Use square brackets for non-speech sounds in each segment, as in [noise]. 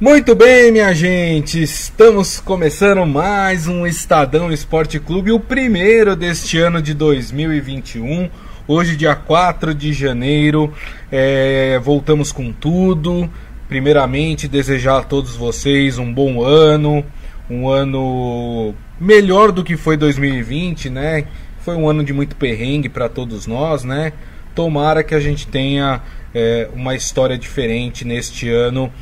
Muito bem, minha gente, estamos começando mais um Estadão Esporte Clube, o primeiro deste ano de 2021. Hoje, dia 4 de janeiro, é, voltamos com tudo. Primeiramente, desejar a todos vocês um bom ano, um ano melhor do que foi 2020, né? Foi um ano de muito perrengue para todos nós, né? Tomara que a gente tenha é, uma história diferente neste ano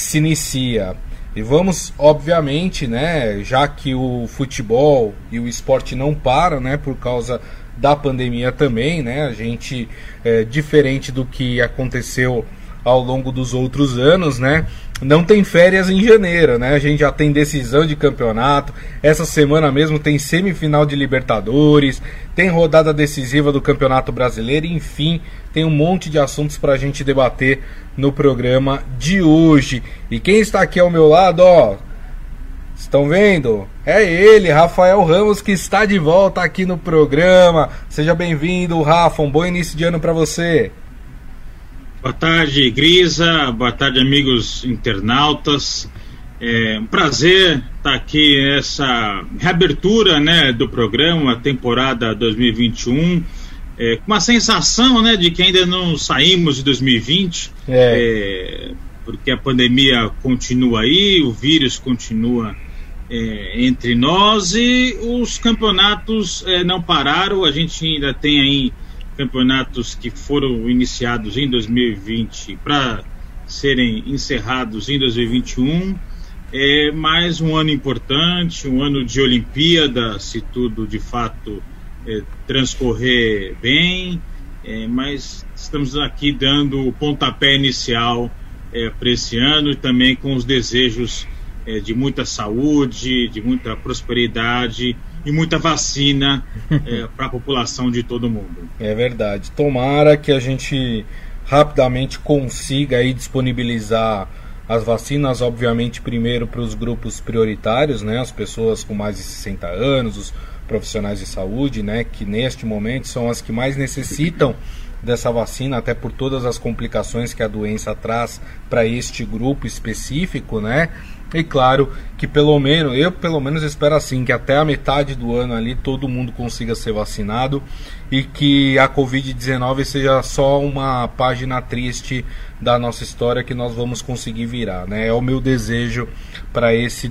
que se inicia. E vamos, obviamente, né, já que o futebol e o esporte não param, né, por causa da pandemia também, né, a gente, é, diferente do que aconteceu ao longo dos outros anos, né, não tem férias em janeiro, né? A gente já tem decisão de campeonato. Essa semana mesmo tem semifinal de Libertadores, tem rodada decisiva do Campeonato Brasileiro, enfim, tem um monte de assuntos para a gente debater no programa de hoje. E quem está aqui ao meu lado, ó, Estão vendo? É ele, Rafael Ramos, que está de volta aqui no programa. Seja bem-vindo, Rafa. Um bom início de ano para você. Boa tarde, Grisa. Boa tarde, amigos internautas. É um prazer estar aqui nessa reabertura né, do programa, temporada 2021. É, com uma sensação né, de que ainda não saímos de 2020, é. É, porque a pandemia continua aí, o vírus continua é, entre nós e os campeonatos é, não pararam. A gente ainda tem aí campeonatos que foram iniciados em 2020 para serem encerrados em 2021. É mais um ano importante, um ano de Olimpíada, se tudo de fato é, transcorrer bem, é, mas estamos aqui dando o pontapé inicial é, para esse ano e também com os desejos é, de muita saúde, de muita prosperidade e muita vacina é, [laughs] para a população de todo mundo. É verdade. Tomara que a gente rapidamente consiga aí disponibilizar as vacinas, obviamente, primeiro para os grupos prioritários, né, as pessoas com mais de 60 anos, os profissionais de saúde, né, que neste momento são as que mais necessitam dessa vacina, até por todas as complicações que a doença traz para este grupo específico, né? E claro que pelo menos, eu pelo menos espero assim, que até a metade do ano ali todo mundo consiga ser vacinado e que a Covid-19 seja só uma página triste da nossa história que nós vamos conseguir virar, né? É o meu desejo para esse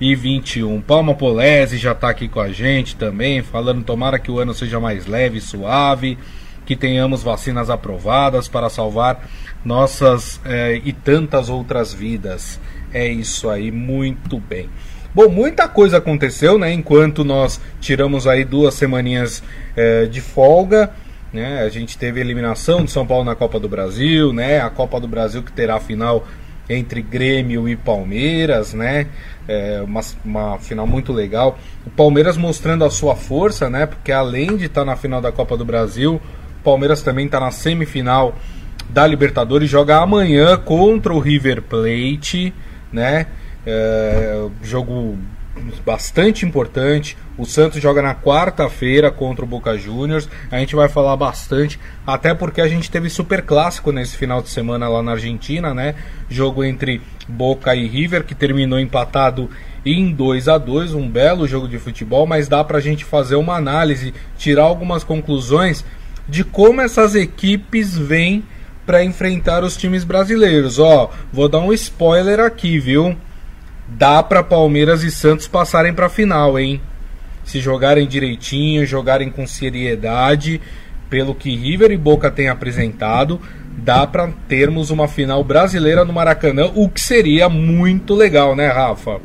2021. Palma Polese já está aqui com a gente também, falando tomara que o ano seja mais leve e suave, que tenhamos vacinas aprovadas para salvar nossas eh, e tantas outras vidas. É isso aí, muito bem. Bom, muita coisa aconteceu, né? Enquanto nós tiramos aí duas semaninhas é, de folga, né? A gente teve a eliminação de São Paulo na Copa do Brasil, né? A Copa do Brasil que terá a final entre Grêmio e Palmeiras, né? É uma, uma final muito legal. O Palmeiras mostrando a sua força, né? Porque além de estar na final da Copa do Brasil, o Palmeiras também está na semifinal da Libertadores. Joga amanhã contra o River Plate né? É, jogo bastante importante. O Santos joga na quarta-feira contra o Boca Juniors. A gente vai falar bastante, até porque a gente teve super clássico nesse final de semana lá na Argentina, né? Jogo entre Boca e River que terminou empatado em 2 a 2 um belo jogo de futebol, mas dá pra gente fazer uma análise, tirar algumas conclusões de como essas equipes vêm para enfrentar os times brasileiros. Ó, vou dar um spoiler aqui, viu? Dá para Palmeiras e Santos passarem para a final, hein? Se jogarem direitinho, jogarem com seriedade, pelo que River e Boca têm apresentado, dá para termos uma final brasileira no Maracanã, o que seria muito legal, né, Rafa?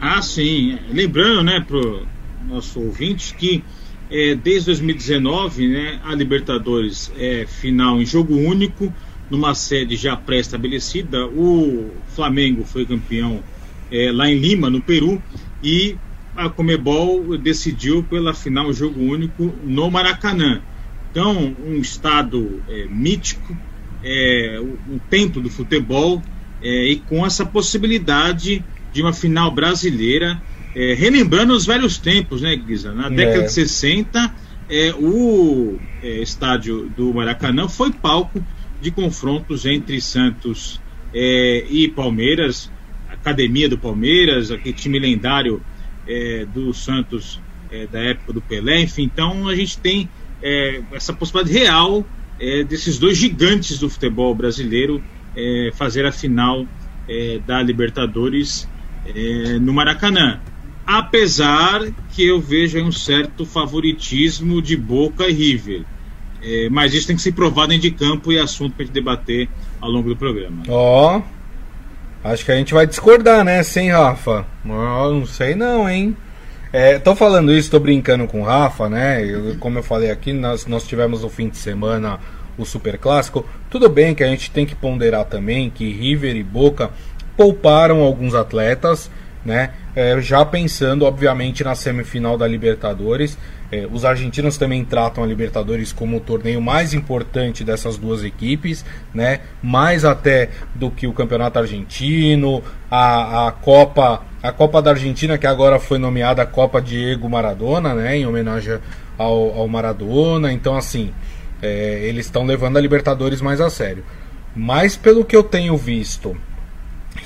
Ah, sim. Lembrando, né, pro nosso ouvinte que é, desde 2019, né, a Libertadores é final em jogo único, numa sede já pré-estabelecida. O Flamengo foi campeão é, lá em Lima, no Peru, e a Comebol decidiu pela final jogo único no Maracanã. Então, um estado é, mítico, é, um templo do futebol, é, e com essa possibilidade de uma final brasileira é, relembrando os velhos tempos, né, Guisa? Na década é. de 60, é, o é, estádio do Maracanã foi palco de confrontos entre Santos e Palmeiras, academia do Palmeiras, aquele time lendário é, do Santos é, da época do Pelé, enfim, então a gente tem é, essa possibilidade real é, desses dois gigantes do futebol brasileiro é, fazer a final da Libertadores no Maracanã. Apesar que eu vejo um certo favoritismo de Boca e River. mas isso tem que ser provado em de campo e assunto para gente debater ao longo do programa. Ó, oh, acho que a gente vai discordar, né, sem Rafa? Oh, não sei não, hein? É, tô falando isso, tô brincando com o Rafa, né? Eu, como eu falei aqui, nós, nós tivemos no fim de semana o Super Clássico. Tudo bem que a gente tem que ponderar também que River e Boca pouparam alguns atletas, né? É, já pensando, obviamente, na semifinal da Libertadores. É, os argentinos também tratam a Libertadores como o torneio mais importante dessas duas equipes, né? Mais até do que o Campeonato Argentino, a, a Copa, a Copa da Argentina que agora foi nomeada Copa Diego Maradona, né? Em homenagem ao, ao Maradona. Então, assim, é, eles estão levando a Libertadores mais a sério. Mas pelo que eu tenho visto,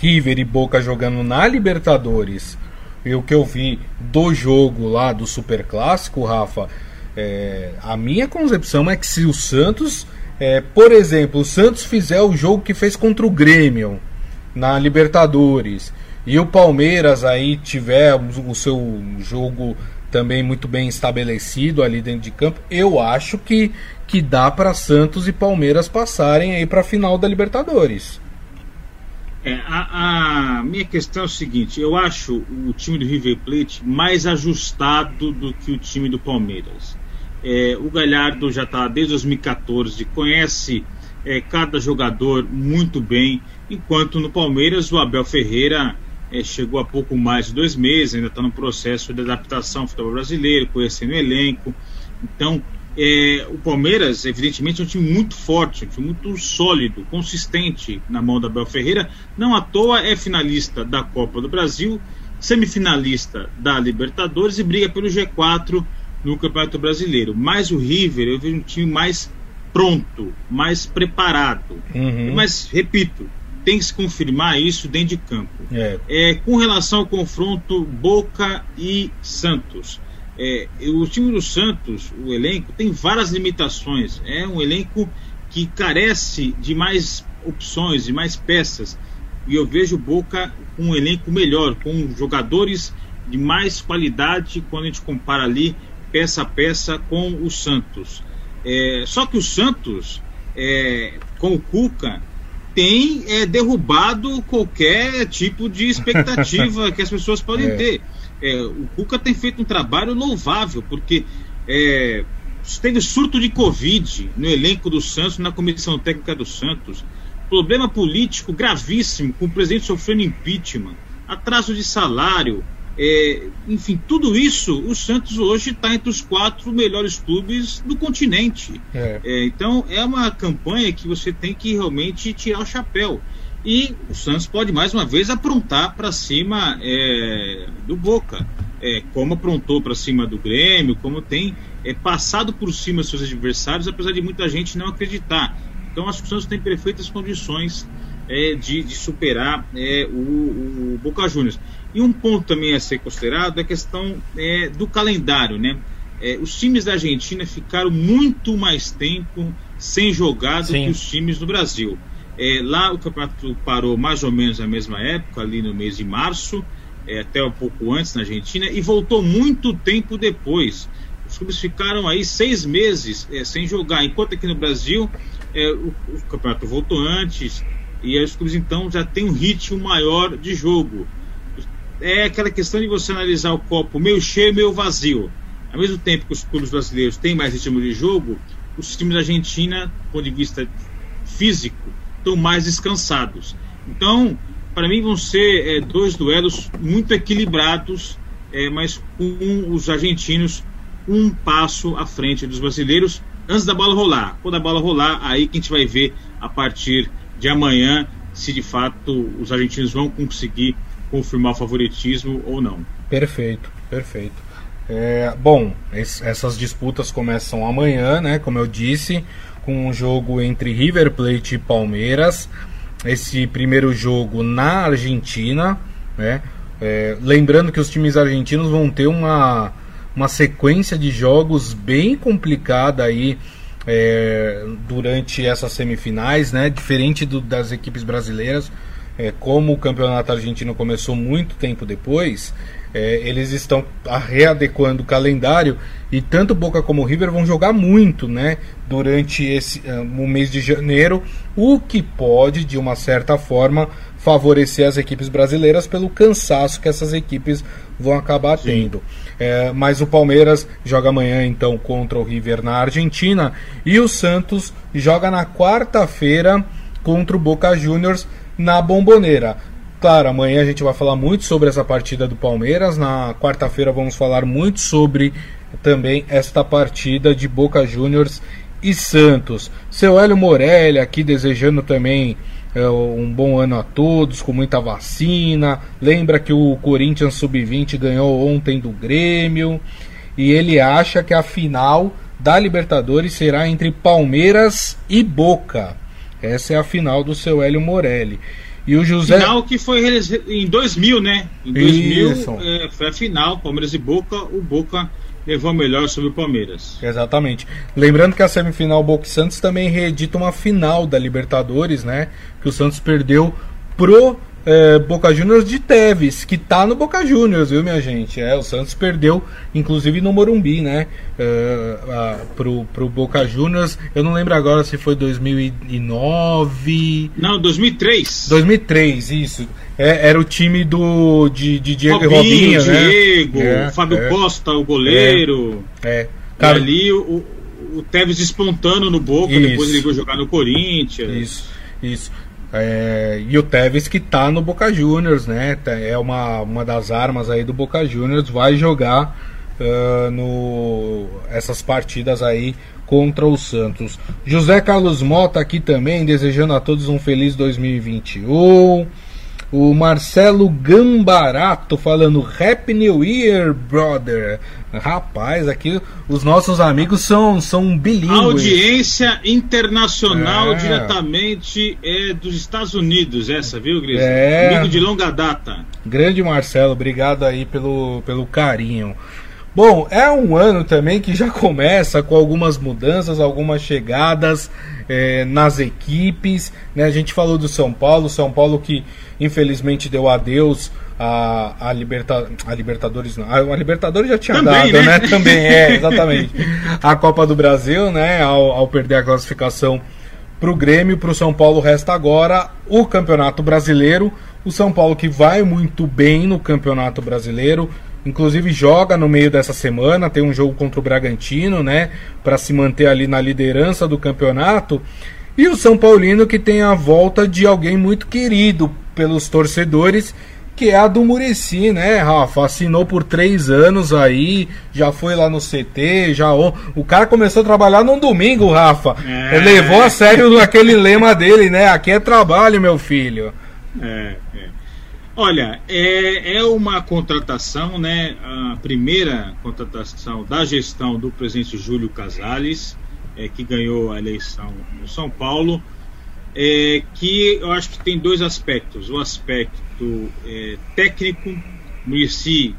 River e Boca jogando na Libertadores e o que eu vi do jogo lá do Super Clássico, Rafa, é, a minha concepção é que se o Santos, é, por exemplo, o Santos fizer o jogo que fez contra o Grêmio na Libertadores e o Palmeiras aí tiver o seu jogo também muito bem estabelecido ali dentro de campo, eu acho que, que dá para Santos e Palmeiras passarem aí para a final da Libertadores. É, a, a, minha questão é o seguinte: eu acho o time do River Plate mais ajustado do que o time do Palmeiras. É, o Galhardo já está desde 2014, conhece é, cada jogador muito bem, enquanto no Palmeiras o Abel Ferreira é, chegou há pouco mais de dois meses, ainda está no processo de adaptação ao futebol brasileiro, conhecendo o elenco. Então, é, o Palmeiras, evidentemente, é um time muito forte, um time muito sólido, consistente na mão da Bel Ferreira. Não à toa é finalista da Copa do Brasil, semifinalista da Libertadores e briga pelo G4 no Campeonato Brasileiro. Mas o River, eu vejo um time mais pronto, mais preparado. Uhum. Mas, repito, tem que se confirmar isso dentro de campo. É. É, com relação ao confronto Boca e Santos. É, o time do Santos, o elenco, tem várias limitações. É um elenco que carece de mais opções, de mais peças. E eu vejo o Boca com um elenco melhor, com jogadores de mais qualidade quando a gente compara ali peça a peça com o Santos. É, só que o Santos, é, com o Cuca, tem é, derrubado qualquer tipo de expectativa [laughs] que as pessoas podem é. ter é, o Cuca tem feito um trabalho louvável, porque é, teve surto de Covid no elenco do Santos, na comissão técnica do Santos, problema político gravíssimo, com o presidente sofrendo impeachment, atraso de salário, é, enfim, tudo isso, o Santos hoje está entre os quatro melhores clubes do continente. É. É, então é uma campanha que você tem que realmente tirar o chapéu. E o Santos pode mais uma vez aprontar para cima é, do Boca, é, como aprontou para cima do Grêmio, como tem é, passado por cima dos seus adversários, apesar de muita gente não acreditar. Então acho que o Santos tem perfeitas condições é, de, de, superar é, o, o, Boca Juniors. E um ponto também a ser considerado é a questão é, do calendário, né? os times da Argentina ficaram muito mais tempo sem jogar do Sim. que os times do Brasil. É, lá o campeonato parou mais ou menos na mesma época, ali no mês de março, é, até um pouco antes na Argentina, e voltou muito tempo depois. Os clubes ficaram aí seis meses é, sem jogar, enquanto aqui no Brasil é, o, o, campeonato voltou antes, e os clubes então já têm um ritmo maior de jogo. É aquela questão de você analisar o copo meio cheio, meio vazio. Ao mesmo tempo que os clubes brasileiros têm mais ritmo de jogo, os times da Argentina, do ponto de vista físico, estão mais descansados. Então, para mim, vão ser é, dois duelos muito equilibrados, é, mas com os argentinos um passo à frente dos brasileiros antes da bola rolar. Quando a bola rolar, aí que a gente vai ver a partir de amanhã se de fato os argentinos vão conseguir confirmar o favoritismo ou não. Perfeito, perfeito. É, bom, essas disputas começam amanhã, né? Como eu disse com um jogo entre River Plate e Palmeiras. esse primeiro jogo na Argentina, né? É, lembrando que os times argentinos vão ter uma, uma sequência de jogos bem complicada aí é, durante essas semifinais, né? Diferente do, das equipes brasileiras, é, como o campeonato argentino começou muito tempo depois, é, eles estão readequando o calendário e tanto Boca como River vão jogar muito, né? Durante esse uh, o mês de janeiro, o que pode, de uma certa forma, favorecer as equipes brasileiras pelo cansaço que essas equipes vão acabar Sim. tendo. É, mas o Palmeiras joga amanhã então contra o River na Argentina e o Santos joga na quarta-feira contra o Boca Juniors na Bomboneira. Claro, amanhã a gente vai falar muito sobre essa partida do Palmeiras. Na quarta-feira vamos falar muito sobre também esta partida de Boca Juniors e Santos. Seu Hélio Morelli aqui desejando também é, um bom ano a todos, com muita vacina. Lembra que o Corinthians Sub-20 ganhou ontem do Grêmio. E ele acha que a final da Libertadores será entre Palmeiras e Boca. Essa é a final do seu Hélio Morelli. E o José. Final que foi em 2000, né? Em 2000 é, foi a final, Palmeiras e Boca. O Boca levou melhor sobre o Palmeiras. Exatamente. Lembrando que a semifinal Boca e Santos também reedita uma final da Libertadores, né? Que o Santos perdeu pro é, Boca Juniors de Teves, que tá no Boca Juniors, viu, minha gente? É, o Santos perdeu, inclusive no Morumbi, né? É, a, pro, pro Boca Juniors. Eu não lembro agora se foi 2009. Não, 2003. 2003, isso. É, era o time do de, de Diego Robinho, e Robinho, né? Diego, é, Fábio é. Costa, o goleiro. É. é. Cara, e ali o, o Tevez espontando no Boca, isso. depois ele foi jogar no Corinthians. Isso, isso. É, e o Tevez que tá no Boca Juniors, né? É uma, uma das armas aí do Boca Juniors, vai jogar uh, no essas partidas aí contra o Santos. José Carlos Mota aqui também, desejando a todos um feliz 2021. O Marcelo Gambarato falando Happy New Year, brother. Rapaz, aqui os nossos amigos são, são bilíngues. Audiência internacional é. diretamente é, dos Estados Unidos, essa, viu, Gris? É. Amigo de longa data. Grande Marcelo, obrigado aí pelo, pelo carinho. Bom, é um ano também que já começa com algumas mudanças, algumas chegadas é, nas equipes. Né? A gente falou do São Paulo, São Paulo que infelizmente deu adeus a, a, Liberta, a Libertadores. Não, a, Libertadores já tinha Também, dado, né? né? Também é, [laughs] exatamente. a Copa do Brasil, né? Ao, ao perder a classificação para o Grêmio, para o São Paulo resta agora o Campeonato Brasileiro. O São Paulo que vai muito bem no Campeonato Brasileiro, inclusive joga no meio dessa semana, tem um jogo contra o Bragantino, né, para se manter ali na liderança do campeonato. E o São Paulino que tem a volta de alguém muito querido pelos torcedores, que é a do Murici, né, Rafa? Assinou por três anos aí, já foi lá no CT, já. O cara começou a trabalhar num domingo, Rafa. É. Levou a sério aquele lema dele, né? Aqui é trabalho, meu filho. É, é. Olha, é, é uma contratação, né? A primeira contratação da gestão do presidente Júlio Casales, é, que ganhou a eleição no São Paulo é, que eu acho que tem dois aspectos. O aspecto é, técnico, Murici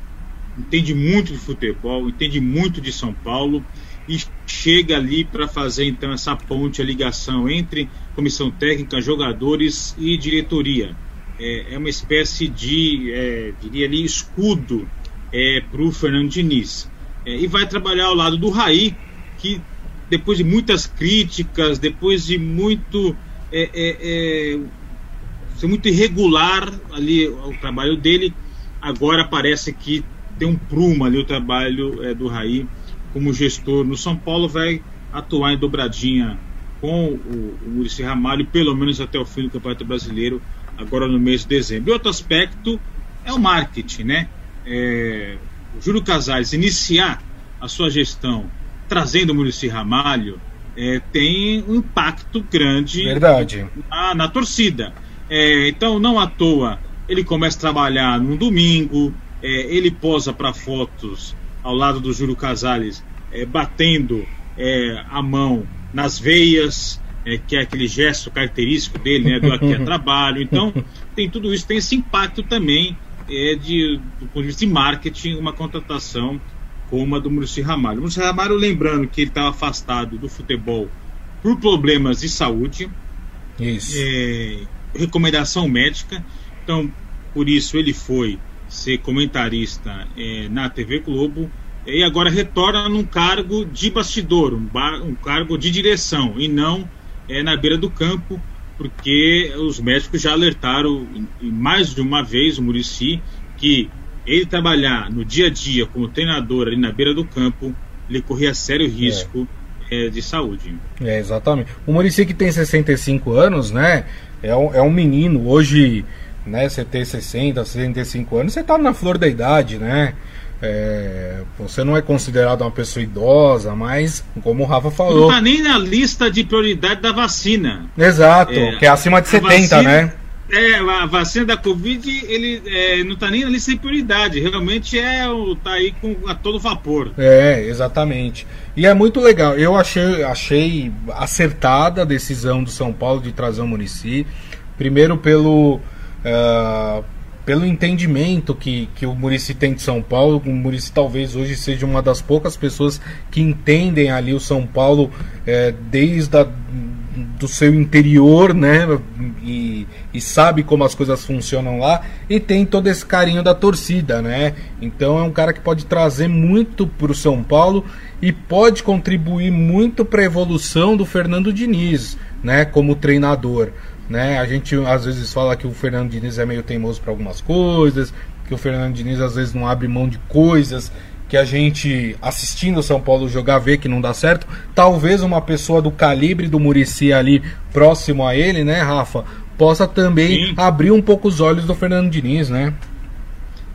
entende muito de futebol, entende muito de São Paulo e chega ali para fazer então essa ponte, a ligação entre comissão técnica, jogadores e diretoria. É, é uma espécie de, é, diria ali, escudo é, para o Fernando Diniz. É, e vai trabalhar ao lado do Raí, que depois de muitas críticas, depois de muito é, é, ser muito irregular ali o trabalho dele. Agora parece que tem um prumo ali o trabalho é, do Raí como gestor no São Paulo. Vai atuar em dobradinha com o, o Muricy Ramalho, pelo menos até o fim do Campeonato Brasileiro, agora no mês de dezembro. E outro aspecto é o marketing, né? É, o Júlio Casais iniciar a sua gestão trazendo o Muricy Ramalho é, tem um impacto grande Verdade. Na, na torcida. É, então, não à toa, ele começa a trabalhar num domingo, é, ele posa para fotos ao lado do Júlio Casales, é, batendo é, a mão nas veias, é, que é aquele gesto característico dele, né, do aqui é [laughs] trabalho. Então, tem tudo isso, tem esse impacto também é, de, do ponto de vista de marketing, uma contratação como a do Murici Ramalho. O Murici Ramalho, lembrando que ele estava afastado do futebol por problemas de saúde. É, recomendação médica, então por isso ele foi ser comentarista é, na TV Globo e agora retorna num cargo de bastidor, um, um cargo de direção e não é, na beira do campo, porque os médicos já alertaram mais de uma vez o Murici que ele trabalhar no dia a dia como treinador ali na beira do campo, ele corria sério risco é. É, de saúde. É, exatamente. O Murici que tem 65 anos, né? É um, é um menino. Hoje, né, você tem 60, 65 anos, você tá na flor da idade, né? É, você não é considerado uma pessoa idosa, mas, como o Rafa falou. Não tá nem na lista de prioridade da vacina. Exato, é, que é acima de 70, vacina, né? É, a vacina da Covid, ele é, não tá nem na lista de prioridade. Realmente é tá aí com a todo vapor. É, exatamente. E é muito legal. Eu achei, achei acertada a decisão do São Paulo de trazer o Murici. Primeiro pelo. Uh, pelo entendimento que, que o Murici tem de São Paulo, o Murici talvez hoje seja uma das poucas pessoas que entendem ali o São Paulo é, desde a, do seu interior, né? E, e, sabe como as coisas funcionam lá e tem todo esse carinho da torcida, né? Então é um cara que pode trazer muito para o São Paulo e pode contribuir muito para a evolução do Fernando Diniz, né? Como treinador. Né? A gente às vezes fala que o Fernando Diniz é meio teimoso para algumas coisas, que o Fernando Diniz às vezes não abre mão de coisas que a gente assistindo o São Paulo jogar vê que não dá certo. Talvez uma pessoa do calibre do Murici ali próximo a ele, né, Rafa, possa também Sim. abrir um pouco os olhos do Fernando Diniz, né?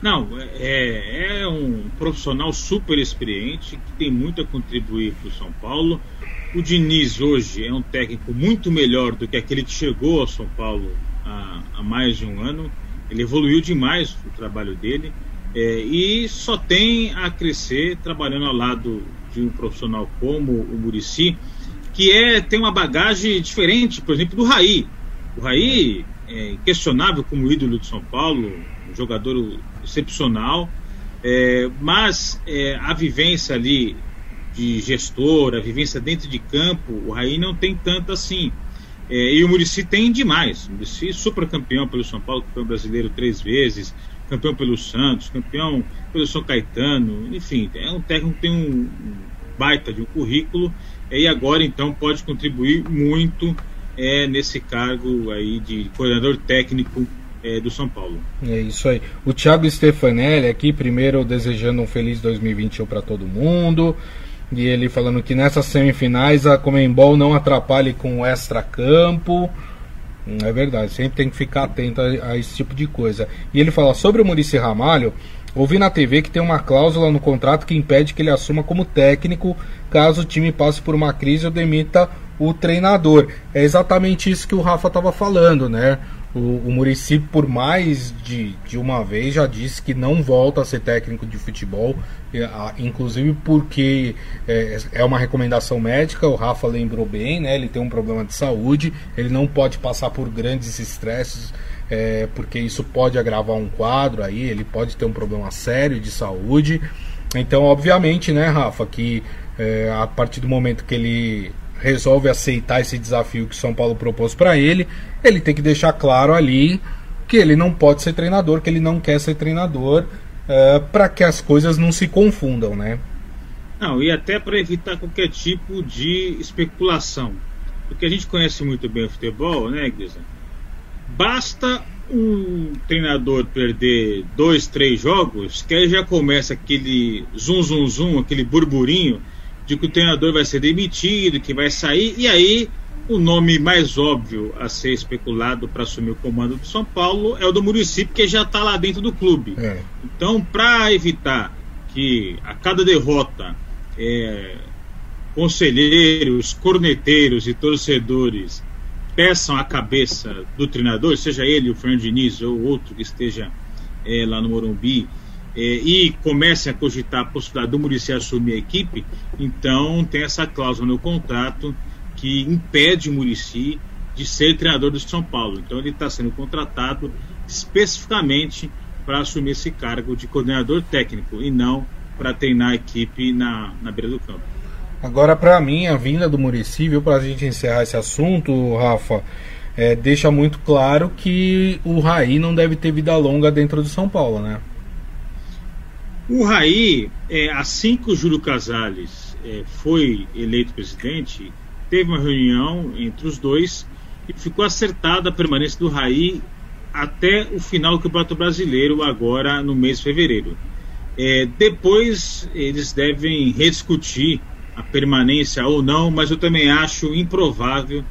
Não, é, é um profissional super experiente que tem muito a contribuir para o São Paulo. O Diniz hoje é um técnico muito melhor do que aquele que chegou ao São Paulo há, há mais de um ano. Ele evoluiu demais o trabalho dele é, e só tem a crescer trabalhando ao lado de um profissional como o Murici, que é tem uma bagagem diferente, por exemplo, do Raí. O Raí é questionável como ídolo de São Paulo, um jogador excepcional, é, mas é, a vivência ali de gestor, a vivência dentro de campo, o Raí não tem tanto assim. É, e o Murici tem demais. O Murici super campeão pelo São Paulo, campeão brasileiro três vezes, campeão pelo Santos, campeão pelo São Caetano, enfim, é um técnico que tem um, baita de um currículo e agora então pode contribuir muito é, nesse cargo aí de coordenador técnico é, do São Paulo. É isso aí. O Thiago Stefanelli aqui, primeiro desejando um feliz 2021 para todo mundo. E ele falando que nessas semifinais a Comembol não atrapalhe com o extra-campo. Hum, é verdade, sempre tem que ficar atento a, a, esse tipo de coisa. E ele fala sobre o Murici Ramalho. Ouvi na TV que tem uma cláusula no contrato que impede que ele assuma como técnico caso o time passe por uma crise ou demita o treinador. É exatamente isso que o Rafa estava falando, né? O, o Murici, por mais de, de uma vez, já disse que não volta a ser técnico de futebol, inclusive porque é, é, uma recomendação médica. O Rafa lembrou bem, né? Ele tem um problema de saúde, ele não pode passar por grandes estresses. É, porque isso pode agravar um quadro aí, ele pode ter um problema sério de saúde. Então, obviamente, né, Rafa, que é, a partir do momento que ele resolve aceitar esse desafio que São Paulo propôs para ele, ele tem que deixar claro ali que ele não pode ser treinador, que ele não quer ser treinador, uh, eh, para que as coisas não se confundam, né? Não, e até para evitar qualquer tipo de especulação. Porque a gente conhece muito bem o futebol, né, Guisa? Basta um treinador perder dois, três jogos, que aí já começa aquele zum, zum, zum, aquele burburinho de que o treinador vai ser demitido, que vai sair, e aí o nome mais óbvio a ser especulado para assumir o comando do São Paulo é o do Murici, porque já está lá dentro do clube. É. Então, para evitar que a cada derrota é, conselheiros, corneteiros e torcedores peçam a cabeça do treinador, seja ele o Fernando Diniz ou outro que esteja é, lá no Morumbi, é, e comecem a cogitar a possibilidade do Murici assumir a equipe, então tem essa cláusula no contrato que impede o Murici de ser treinador do São Paulo. Então ele está sendo contratado especificamente para assumir esse cargo de coordenador técnico e não para treinar a equipe na, na beira do campo. Agora, para mim, a vinda do Murici, viu, para a gente encerrar esse assunto, Rafa, é, deixa muito claro que o Raí não deve ter vida longa dentro do São Paulo, né? O Raí, é, assim que o Júlio Casales é, foi eleito presidente, teve uma reunião entre os dois e ficou acertada a permanência do Raí até o final do Campeonato Brasileiro, agora no mês de fevereiro. É, depois eles devem rediscutir a permanência ou não, mas eu também acho improvável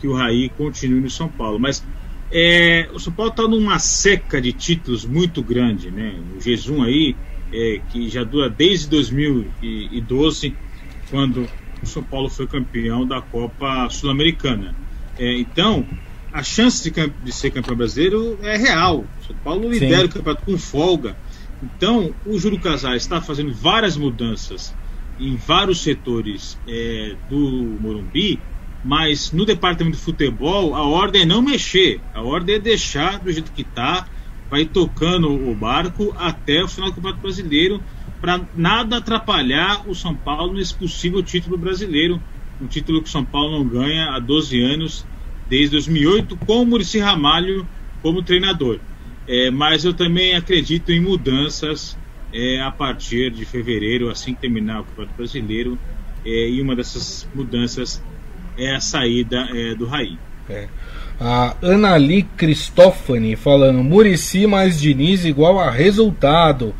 que o Raí continue no São Paulo. Mas é, o São Paulo está numa seca de títulos muito grande, né? O jejum aí, é, que já dura desde 2012, quando o São Paulo foi campeão da Copa Sul-Americana. É, então, a chance de, de, ser campeão brasileiro é real. O São Paulo lidera Sim. o campeonato com folga. Então, o Júlio Casais está fazendo várias mudanças em vários setores é, do Morumbi, mas no departamento de futebol a ordem é não mexer, a ordem é deixar do jeito que está, vai tocando o barco até o final do Campeonato Brasileiro, para nada atrapalhar o São Paulo nesse possível título brasileiro, um título que o São Paulo não ganha há 12 anos, desde 2008, com o Murici Ramalho como treinador. É, mas eu também acredito em mudanças é, a partir de fevereiro, assim que terminar o Campeonato Brasileiro, é, e uma dessas mudanças é a saída é, do Raí. É. A Anali Cristófani falando Murici mais Diniz igual a resultado.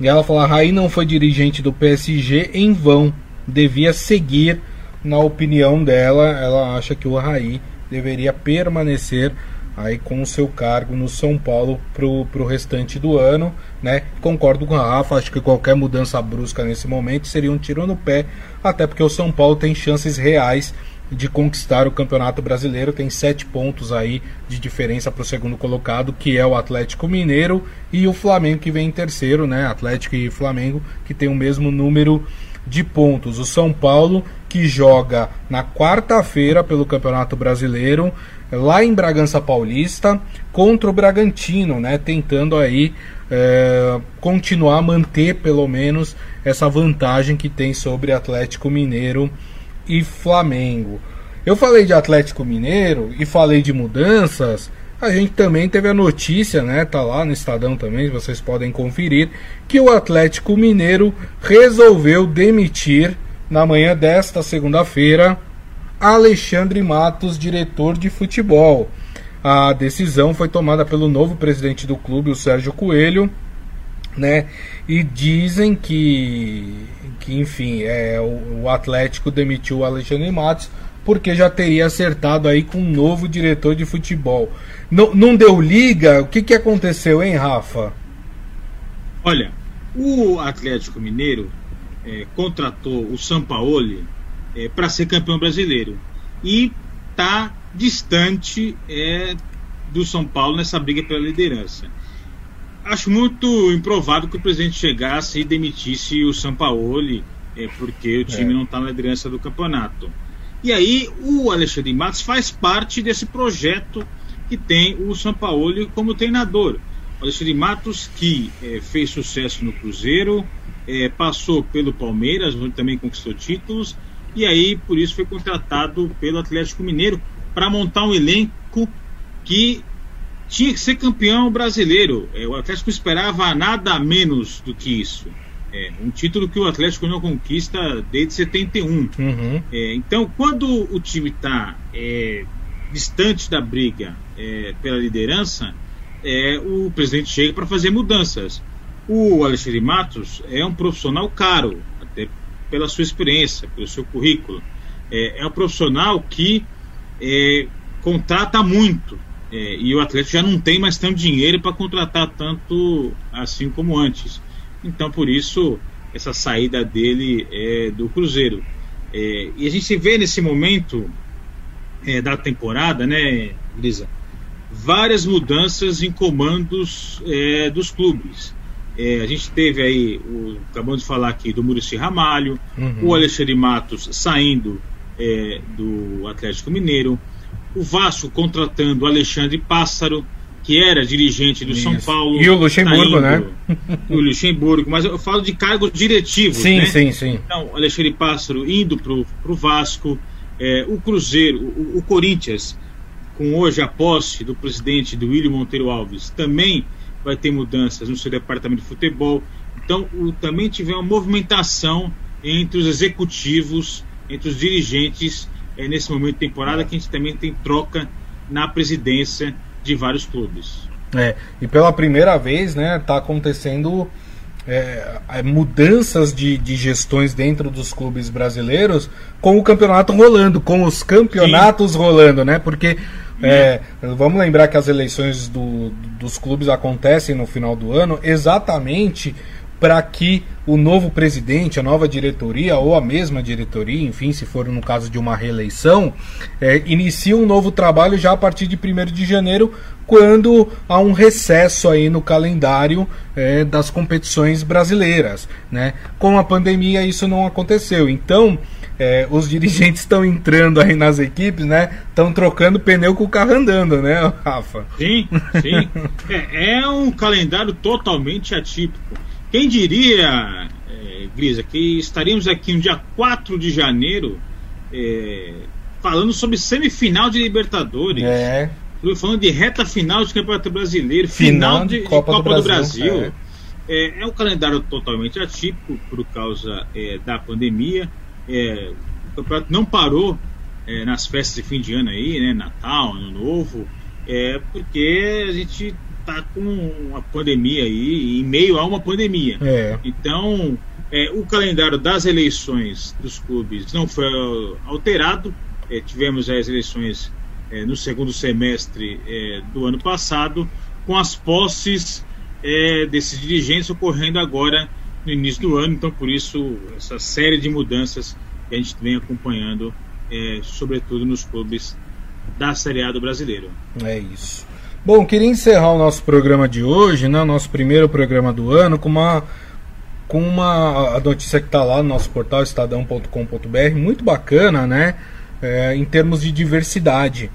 E ela fala: Raí não foi dirigente do PSG em vão, devia seguir. Na opinião dela, ela acha que o Raí deveria permanecer aí com o seu cargo no São Paulo pro, pro restante do ano, né? Concordo com a Rafa, acho que qualquer mudança brusca nesse momento seria um tiro no pé, até porque o São Paulo tem chances reais de conquistar o Campeonato Brasileiro, tem sete pontos aí de diferença para o segundo colocado, que é o Atlético Mineiro e o Flamengo que vem em terceiro, né? Atlético e Flamengo que tem o mesmo número de pontos. O São Paulo que joga na quarta-feira pelo Campeonato Brasileiro lá em Bragança Paulista contra o Bragantino, né? Tentando aí é, continuar manter pelo menos essa vantagem que tem sobre Atlético Mineiro e Flamengo. Eu falei de Atlético Mineiro e falei de mudanças. A gente também teve a notícia, né? Tá lá no Estadão também, vocês podem conferir, que o Atlético Mineiro resolveu demitir na manhã desta segunda-feira Alexandre Matos, diretor de futebol. A decisão foi tomada pelo novo presidente do clube, o Sérgio Coelho, né? E dizem que, que enfim, é, o, o Atlético demitiu o Alexandre Matos porque já teria acertado aí com um novo diretor de futebol. Não, não deu liga? O que, que aconteceu, hein, Rafa? Olha, o Atlético Mineiro é, contratou o Sampaoli é, para ser campeão brasileiro e está distante é, do São Paulo nessa briga pela liderança acho muito improvável que o presidente chegasse e demitisse o Sampaoli, é, porque o time é. não está na liderança do campeonato. E aí o Alexandre Matos faz parte desse projeto que tem o Sampaoli como treinador. O Alexandre Matos, que é, fez sucesso no Cruzeiro, é, passou pelo Palmeiras, onde também conquistou títulos, e aí por isso foi contratado pelo Atlético Mineiro para montar um elenco que tinha que ser campeão brasileiro. É, o Atlético esperava nada menos do que isso. É, um título que o Atlético não conquista desde 71. Uhum. É, então, quando o time está é, distante da briga é, pela liderança, é, o presidente chega para fazer mudanças. O Alexandre Matos é um profissional caro, até pela sua experiência, pelo seu currículo. É, um profissional que contrata muito. É, e o Atlético já não tem mais tanto dinheiro para contratar tanto assim como antes. Então, por isso, essa saída dele é do Cruzeiro. É, e a gente vê nesse momento é, da temporada, né, Lisa, várias mudanças em comandos é, dos clubes. É, a gente teve aí, o, acabamos de falar aqui do Murici Ramalho, uhum. o Alexandre Matos saindo é, do Atlético Mineiro, o Vasco contratando Alexandre Pássaro, que era dirigente do Isso. São Paulo. E o Luxemburgo, tá né? [laughs] O Luxemburgo, mas eu falo de cargos diretivos. Sim, né? sim, sim. Então, Alexandre Pássaro indo para o Vasco, é, o Cruzeiro, o, o, Corinthians, com hoje a posse do presidente do William Monteiro Alves, também vai ter mudanças no seu departamento de futebol. Então, o, também tiver uma movimentação entre os executivos, entre os dirigentes é, nesse momento de temporada, que a gente também tem troca na presidência de vários clubes. É, e pela primeira vez, né, está acontecendo é, é, mudanças de, de gestões dentro dos clubes brasileiros com o campeonato rolando, com os campeonatos Sim. rolando, né? Porque é, vamos lembrar que as eleições do, dos clubes acontecem no final do ano exatamente para que o novo presidente, a nova diretoria ou a mesma diretoria, enfim, se for no caso de uma reeleição, é, inicie um novo trabalho já a partir de 1 de janeiro, quando há um recesso aí no calendário é, das competições brasileiras. Né? Com a pandemia isso não aconteceu. Então, é, os [laughs] dirigentes estão entrando aí nas equipes, né? Estão trocando pneu com o carro andando, né, Rafa? Sim, sim. [laughs] é, é um calendário totalmente atípico. Quem diria, é, Grisa, que estaríamos aqui no dia 4 de janeiro é, falando sobre semifinal de Libertadores. É. Falando de reta final de Campeonato Brasileiro, final, final de, de, Copa, Copa, do Brasil. Do Brasil. É. é. um calendário totalmente atípico por causa é, da pandemia. É, o campeonato não parou é, nas festas de fim de ano aí, né? Natal, Ano Novo, é, porque a gente está com uma pandemia aí, em meio a uma pandemia. É. Então, é, o calendário das eleições dos clubes não foi alterado. É, tivemos as eleições é, no segundo semestre é, do ano passado, com as posses é, desses dirigentes ocorrendo agora no início do ano. Então, por isso, essa série de mudanças que a gente vem acompanhando, sobretudo nos clubes da Série A do brasileiro. É isso. Bom, queria encerrar o nosso programa de hoje, né, o nosso primeiro programa do ano, com uma com uma a notícia que está lá no nosso portal estadão.com.br, muito bacana, né, é, em termos de diversidade.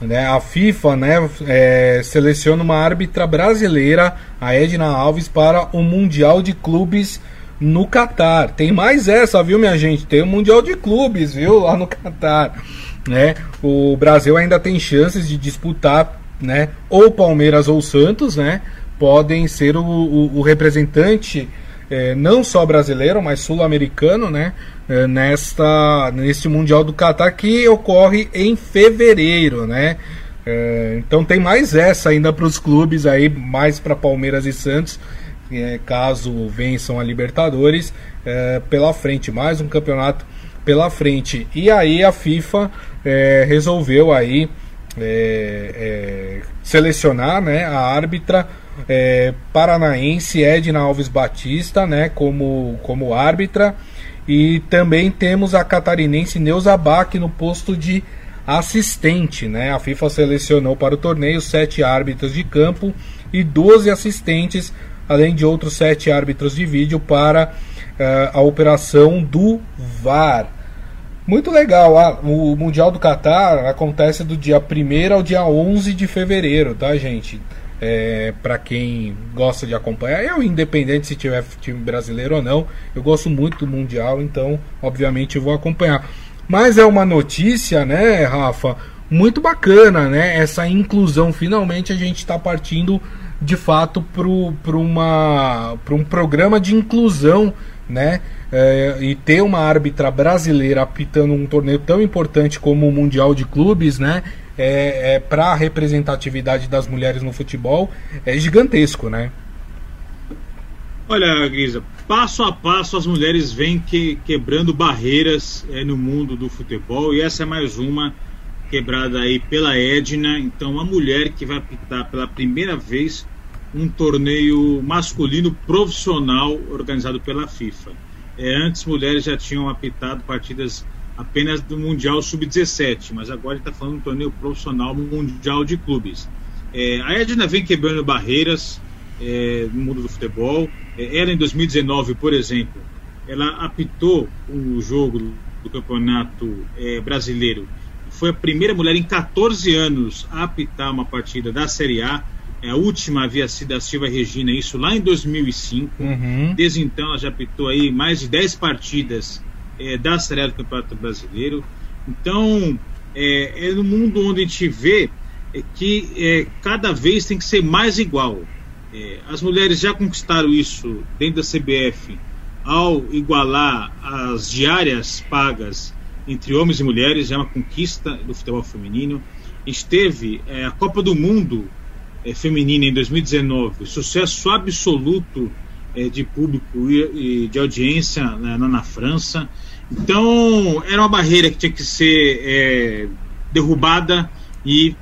Né, a FIFA né, é, seleciona uma árbitra brasileira, a Edna Alves, para o Mundial de Clubes no Catar. Tem mais essa, viu, minha gente? Tem o Mundial de Clubes, viu, lá no Catar. Né? O Brasil ainda tem chances de disputar né? Ou Palmeiras ou Santos, né? Podem ser o, o, o representante é, não só brasileiro, mas sul-americano, né? É, nesta neste mundial do Catar que ocorre em fevereiro, né? É, então tem mais essa ainda para os clubes aí, mais para Palmeiras e Santos, caso vençam a Libertadores pela frente, mais um campeonato pela frente. E aí a FIFA resolveu aí é, é, selecionar né, a árbitra é, paranaense Edna Alves Batista né, como, como árbitra. E também temos a catarinense Neuza Bach no posto de assistente. Né? A FIFA selecionou para o torneio sete árbitros de campo e 12 assistentes, além de outros sete árbitros de vídeo para uh, a operação do VAR. Muito legal. Ah, o Mundial do Catar acontece do dia 1 ao dia 11 de fevereiro, tá, gente? É, para quem gosta de acompanhar, eu independente se tiver time brasileiro ou não, eu gosto muito do Mundial, então obviamente vou acompanhar. Mas é uma notícia, né, Rafa, muito bacana, né? Essa inclusão. Finalmente a gente está partindo de fato para um programa de inclusão né? É, e ter uma árbitra brasileira apitando um torneio tão importante como o Mundial de Clubes, né? É, é para a representatividade das mulheres no futebol é gigantesco, né? Olha, Grisa, passo a passo as mulheres vêm que, quebrando barreiras é, no mundo do futebol e essa é mais uma quebrada aí pela Edna. Então, uma mulher que vai apitar pela primeira vez um torneio masculino profissional organizado pela FIFA. É, antes, mulheres já tinham apitado partidas apenas do Mundial Sub-17, mas agora está falando um torneio profissional mundial de clubes. É, a Edna vem quebrando barreiras é, no mundo do futebol. É, ela, em 2019, por exemplo, ela apitou o jogo do Campeonato é, Brasileiro. Foi a primeira mulher em 14 anos a apitar uma partida da Série A. É, a última havia sido a Silva Regina, isso lá em 2005. Uhum. Desde então ela já apitou aí mais de 10 partidas é, da Série do Campeonato Brasileiro. Então, é, é no mundo onde a gente vê é, que é, cada vez tem que ser mais igual. É, as mulheres já conquistaram isso dentro da CBF ao igualar as diárias pagas entre homens e mulheres, é uma conquista do futebol feminino. A gente teve é, a Copa do Mundo é, feminina em 2019, sucesso absoluto é, de público e, e de audiência né, na França. Então, era uma barreira que tinha que ser é, derrubada e,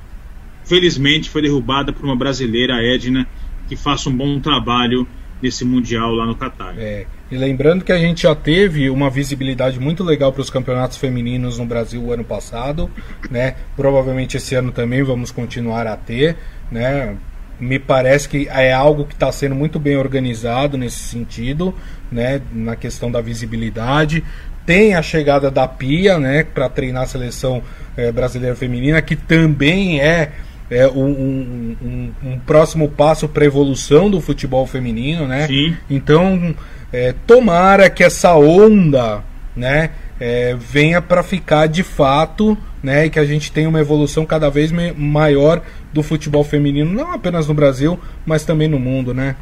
felizmente, foi derrubada por uma brasileira, a Edna, que faça um bom trabalho nesse Mundial lá no Catar. É, e lembrando que a gente já teve uma visibilidade muito legal para os campeonatos femininos no Brasil o ano passado, né? Provavelmente esse ano também vamos continuar a ter, né? Me parece que é algo que está sendo muito bem organizado nesse sentido, né? Na questão da visibilidade. Tem a chegada da Pia, né? Para treinar a seleção é, brasileira feminina, que também é é, um, um, um, próximo passo para evolução do futebol feminino, né? Sim. Então, é, tomara que essa onda, né, é, venha para ficar de fato, né, e que a gente tenha uma evolução cada vez maior do futebol feminino, não apenas no Brasil, mas também no mundo, né?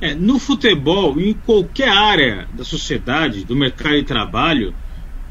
É, no futebol, em qualquer área da sociedade, do mercado de trabalho,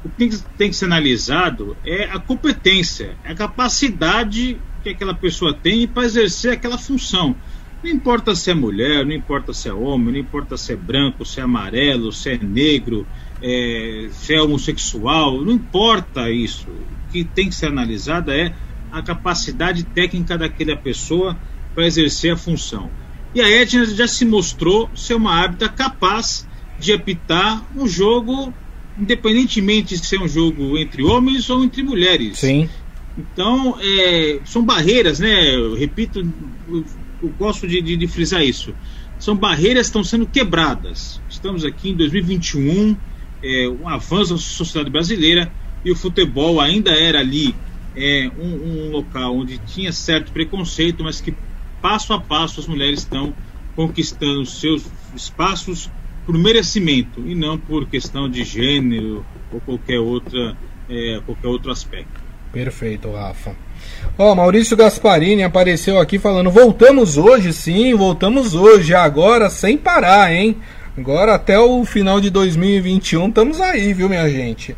o que tem que, tem que ser analisado é a competência, é a capacidade que aquela pessoa tem para exercer aquela função. Não importa se é mulher, não importa se é homem, não importa se é branco, se é amarelo, se é negro, é, se é homossexual, não importa isso. O que tem que ser analisado é a capacidade técnica daquela pessoa para exercer a função. E a Edna já se mostrou ser uma árbitra capaz de apitar um jogo, independentemente de ser um jogo entre homens ou entre mulheres. Sim. Então, é, são barreiras, né? Eu repito, eu, eu gosto de, de, de, frisar isso. São barreiras que estão sendo quebradas. Estamos aqui em 2021, é, um avanço da sociedade brasileira e o futebol ainda era ali é, um, um local onde tinha certo preconceito, mas que passo a passo as mulheres estão conquistando seus espaços por merecimento e não por questão de gênero ou qualquer outra é, qualquer outro aspecto. Perfeito, Rafa. Ó, Maurício Gasparini apareceu aqui falando: voltamos hoje, sim, voltamos hoje, agora sem parar, hein? Agora até o final de 2021 estamos aí, viu, minha gente?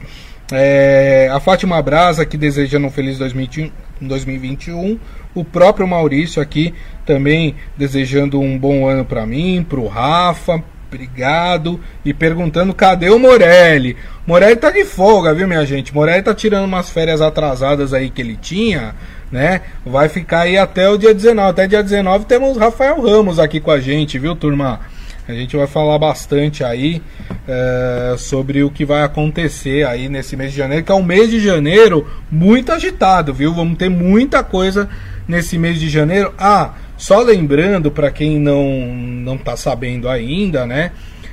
É, a Fátima Brasa aqui desejando um feliz 2021. O próprio Maurício aqui também desejando um bom ano para mim, para o Rafa, Obrigado. E perguntando cadê o Morelli. Morelli tá de folga, viu, minha gente? Morelli tá tirando umas férias atrasadas aí que ele tinha, né? Vai ficar aí até o dia 19. Até dia 19 temos Rafael Ramos aqui com a gente, viu, turma? A gente vai falar bastante aí é, sobre o que vai acontecer aí nesse mês de janeiro, que é um mês de janeiro muito agitado, viu? Vamos ter muita coisa nesse mês de janeiro. Ah, só lembrando para quem não não está sabendo ainda, né?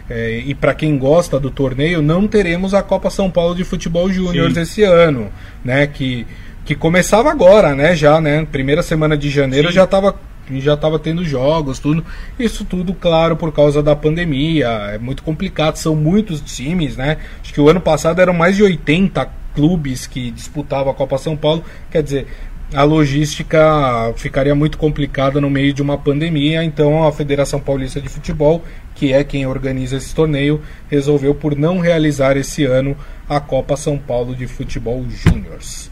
É, e para quem gosta do torneio, não teremos a Copa São Paulo de Futebol Júnior esse ano, né? Que, que começava agora, né? Já, né? Primeira semana de janeiro Sim. já estava já estava tendo jogos, tudo. Isso tudo, claro, por causa da pandemia. É muito complicado, são muitos times, né? Acho que o ano passado eram mais de 80 clubes que disputavam a Copa São Paulo. Quer dizer, a logística ficaria muito complicada no meio de uma pandemia, então a Federação Paulista de Futebol, que é quem organiza esse torneio, resolveu por não realizar esse ano a Copa São Paulo de Futebol Júniors.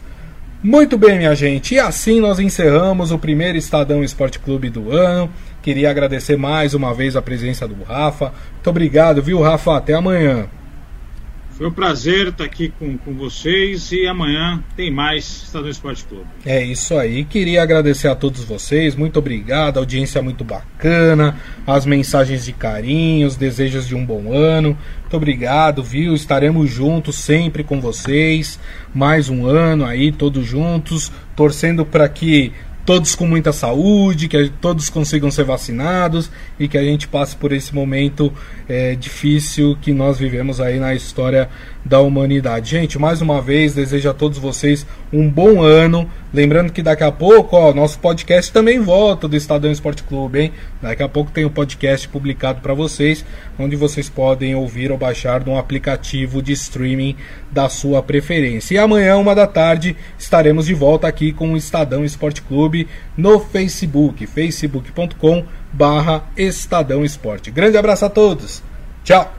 Muito bem, minha gente, e assim nós encerramos o primeiro Estadão Esporte Clube do ano. Queria agradecer mais uma vez a presença do Rafa. Muito obrigado, viu, Rafa? Até amanhã. Foi um prazer estar aqui com, com vocês e amanhã tem mais Estadão Esporte Clube. É isso aí. Queria agradecer a todos vocês. Muito obrigado. audiência muito bacana. As mensagens de carinho, os desejos de um bom ano. Muito obrigado, viu? Estaremos juntos sempre com vocês. Mais um ano aí, todos juntos. Torcendo para que todos com muita saúde, que todos consigam ser vacinados e que a gente passe por esse momento é, difícil que nós vivemos aí na história da humanidade. Gente, mais uma vez, desejo a todos vocês um bom ano. Lembrando que daqui a pouco, ó, nosso podcast também volta do Estadão Esporte Clube, hein? Daqui a pouco tem um podcast publicado para vocês, onde vocês podem ouvir ou baixar um aplicativo de streaming da sua preferência. E amanhã, uma da tarde, estaremos de volta aqui com o Estadão Esporte Clube no Facebook, facebook.com barra Estadão Esporte. Grande abraço a todos. Tchau!